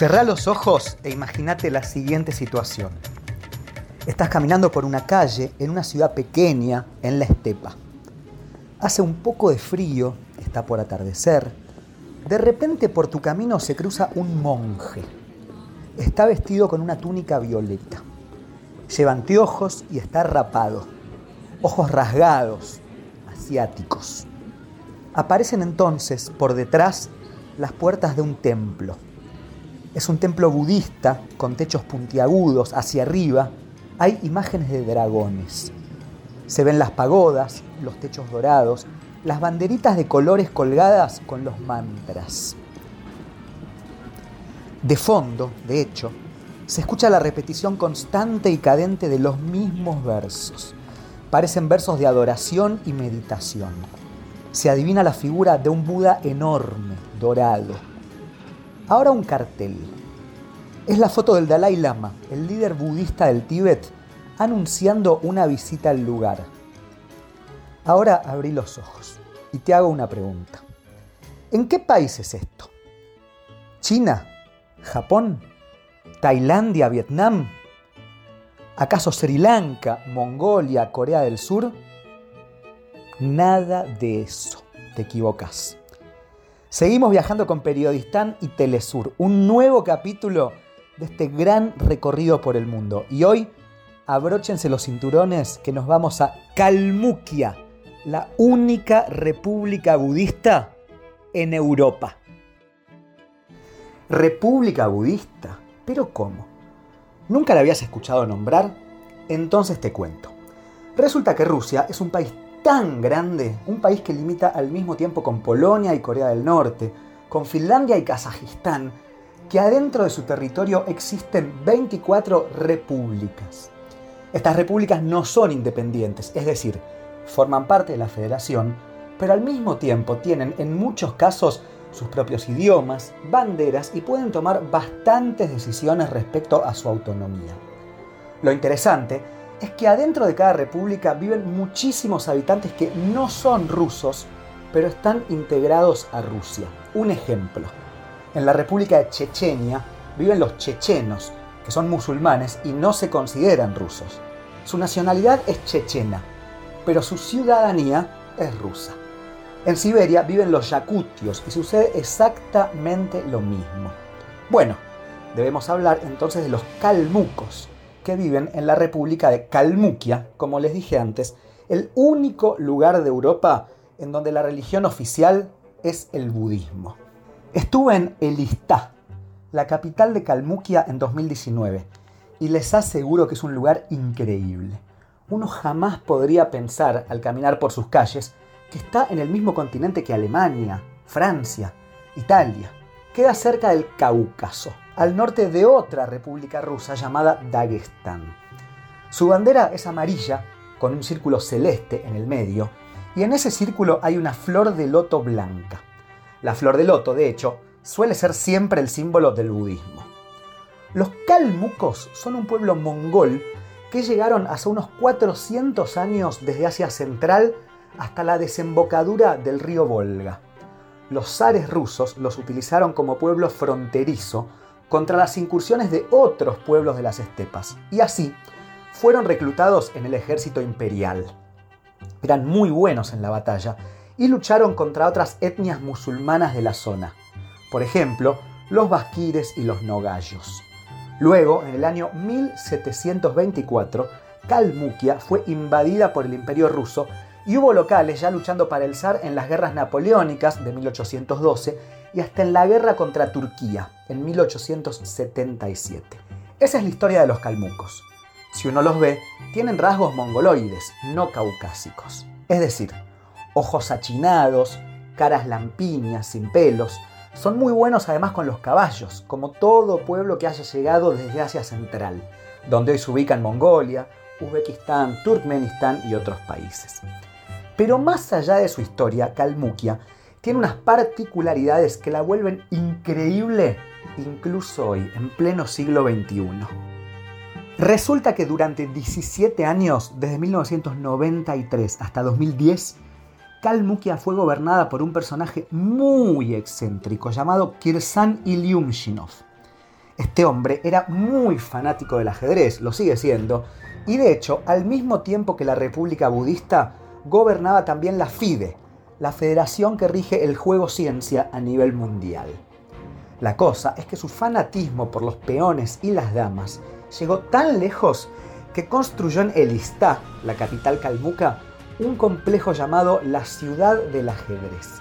Cerrá los ojos e imagínate la siguiente situación. Estás caminando por una calle en una ciudad pequeña en la estepa. Hace un poco de frío, está por atardecer. De repente por tu camino se cruza un monje. Está vestido con una túnica violeta. Lleva anteojos y está rapado. Ojos rasgados, asiáticos. Aparecen entonces por detrás las puertas de un templo. Es un templo budista con techos puntiagudos hacia arriba. Hay imágenes de dragones. Se ven las pagodas, los techos dorados, las banderitas de colores colgadas con los mantras. De fondo, de hecho, se escucha la repetición constante y cadente de los mismos versos. Parecen versos de adoración y meditación. Se adivina la figura de un Buda enorme, dorado. Ahora un cartel. Es la foto del Dalai Lama, el líder budista del Tíbet, anunciando una visita al lugar. Ahora abrí los ojos y te hago una pregunta. ¿En qué país es esto? ¿China? ¿Japón? ¿Tailandia? ¿Vietnam? ¿Acaso Sri Lanka? ¿Mongolia? ¿Corea del Sur? Nada de eso. Te equivocas. Seguimos viajando con Periodistán y Telesur, un nuevo capítulo de este gran recorrido por el mundo. Y hoy, abróchense los cinturones que nos vamos a Kalmukia, la única república budista en Europa. República budista, pero ¿cómo? ¿Nunca la habías escuchado nombrar? Entonces te cuento. Resulta que Rusia es un país tan grande, un país que limita al mismo tiempo con Polonia y Corea del Norte, con Finlandia y Kazajistán, que adentro de su territorio existen 24 repúblicas. Estas repúblicas no son independientes, es decir, forman parte de la federación, pero al mismo tiempo tienen en muchos casos sus propios idiomas, banderas y pueden tomar bastantes decisiones respecto a su autonomía. Lo interesante es que adentro de cada república viven muchísimos habitantes que no son rusos, pero están integrados a Rusia. Un ejemplo, en la República de Chechenia viven los chechenos, que son musulmanes y no se consideran rusos. Su nacionalidad es chechena, pero su ciudadanía es rusa. En Siberia viven los yakutios y sucede exactamente lo mismo. Bueno, debemos hablar entonces de los kalmucos, que viven en la República de Kalmukia, como les dije antes, el único lugar de Europa en donde la religión oficial es el budismo. Estuve en Elistá, la capital de Kalmukia, en 2019, y les aseguro que es un lugar increíble. Uno jamás podría pensar, al caminar por sus calles, que está en el mismo continente que Alemania, Francia, Italia. Queda cerca del Cáucaso, al norte de otra república rusa llamada Dagestán. Su bandera es amarilla, con un círculo celeste en el medio, y en ese círculo hay una flor de loto blanca. La flor de loto, de hecho, suele ser siempre el símbolo del budismo. Los kalmucos son un pueblo mongol que llegaron hace unos 400 años desde Asia Central hasta la desembocadura del río Volga. Los zares rusos los utilizaron como pueblo fronterizo contra las incursiones de otros pueblos de las estepas, y así fueron reclutados en el ejército imperial. Eran muy buenos en la batalla y lucharon contra otras etnias musulmanas de la zona, por ejemplo, los basquires y los nogayos. Luego, en el año 1724, Kalmukia fue invadida por el imperio ruso y hubo locales ya luchando para el zar en las guerras napoleónicas de 1812 y hasta en la guerra contra Turquía en 1877. Esa es la historia de los calmucos. Si uno los ve, tienen rasgos mongoloides, no caucásicos. Es decir, ojos achinados, caras lampiñas, sin pelos. Son muy buenos además con los caballos, como todo pueblo que haya llegado desde Asia Central, donde hoy se ubican Mongolia, Uzbekistán, Turkmenistán y otros países. Pero más allá de su historia, Kalmukia tiene unas particularidades que la vuelven increíble incluso hoy, en pleno siglo XXI. Resulta que durante 17 años, desde 1993 hasta 2010, Kalmukia fue gobernada por un personaje muy excéntrico llamado Kirsan Ilyumshinov. Este hombre era muy fanático del ajedrez, lo sigue siendo, y de hecho, al mismo tiempo que la República Budista, gobernaba también la FIDE, la federación que rige el juego ciencia a nivel mundial. La cosa es que su fanatismo por los peones y las damas llegó tan lejos que construyó en Elistá, la capital calmuca, un complejo llamado la Ciudad del Ajedrez.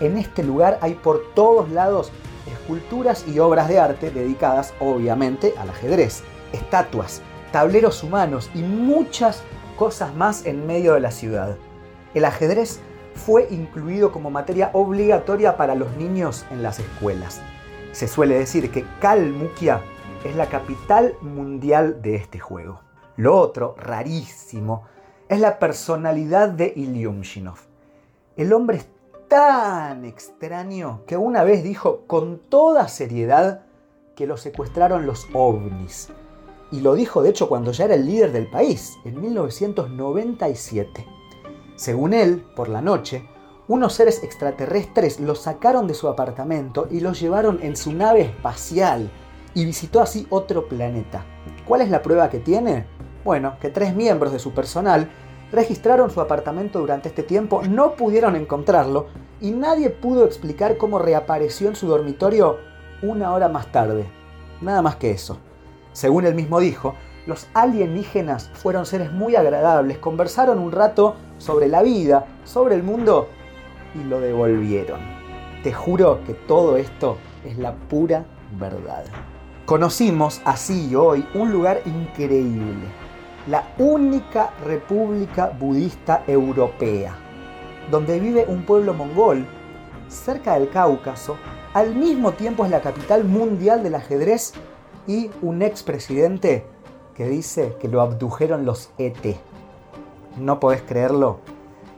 En este lugar hay por todos lados esculturas y obras de arte dedicadas obviamente al ajedrez, estatuas, tableros humanos y muchas cosas más en medio de la ciudad. El ajedrez fue incluido como materia obligatoria para los niños en las escuelas. Se suele decir que Kalmukia es la capital mundial de este juego. Lo otro, rarísimo, es la personalidad de Ilyumshinov. El hombre es tan extraño que una vez dijo con toda seriedad que lo secuestraron los ovnis. Y lo dijo de hecho cuando ya era el líder del país, en 1997. Según él, por la noche, unos seres extraterrestres lo sacaron de su apartamento y lo llevaron en su nave espacial y visitó así otro planeta. ¿Cuál es la prueba que tiene? Bueno, que tres miembros de su personal registraron su apartamento durante este tiempo, no pudieron encontrarlo y nadie pudo explicar cómo reapareció en su dormitorio una hora más tarde. Nada más que eso. Según él mismo dijo, los alienígenas fueron seres muy agradables, conversaron un rato sobre la vida, sobre el mundo y lo devolvieron. Te juro que todo esto es la pura verdad. Conocimos así hoy un lugar increíble, la única república budista europea, donde vive un pueblo mongol, cerca del Cáucaso, al mismo tiempo es la capital mundial del ajedrez y un expresidente que dice que lo abdujeron los ET. ¿No podés creerlo?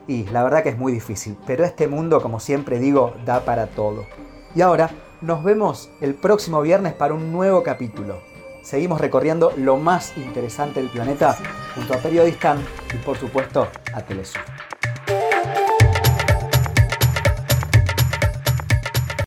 Y la verdad que es muy difícil, pero este mundo, como siempre digo, da para todo. Y ahora nos vemos el próximo viernes para un nuevo capítulo. Seguimos recorriendo lo más interesante del planeta junto a Periodistan y por supuesto a Telesur.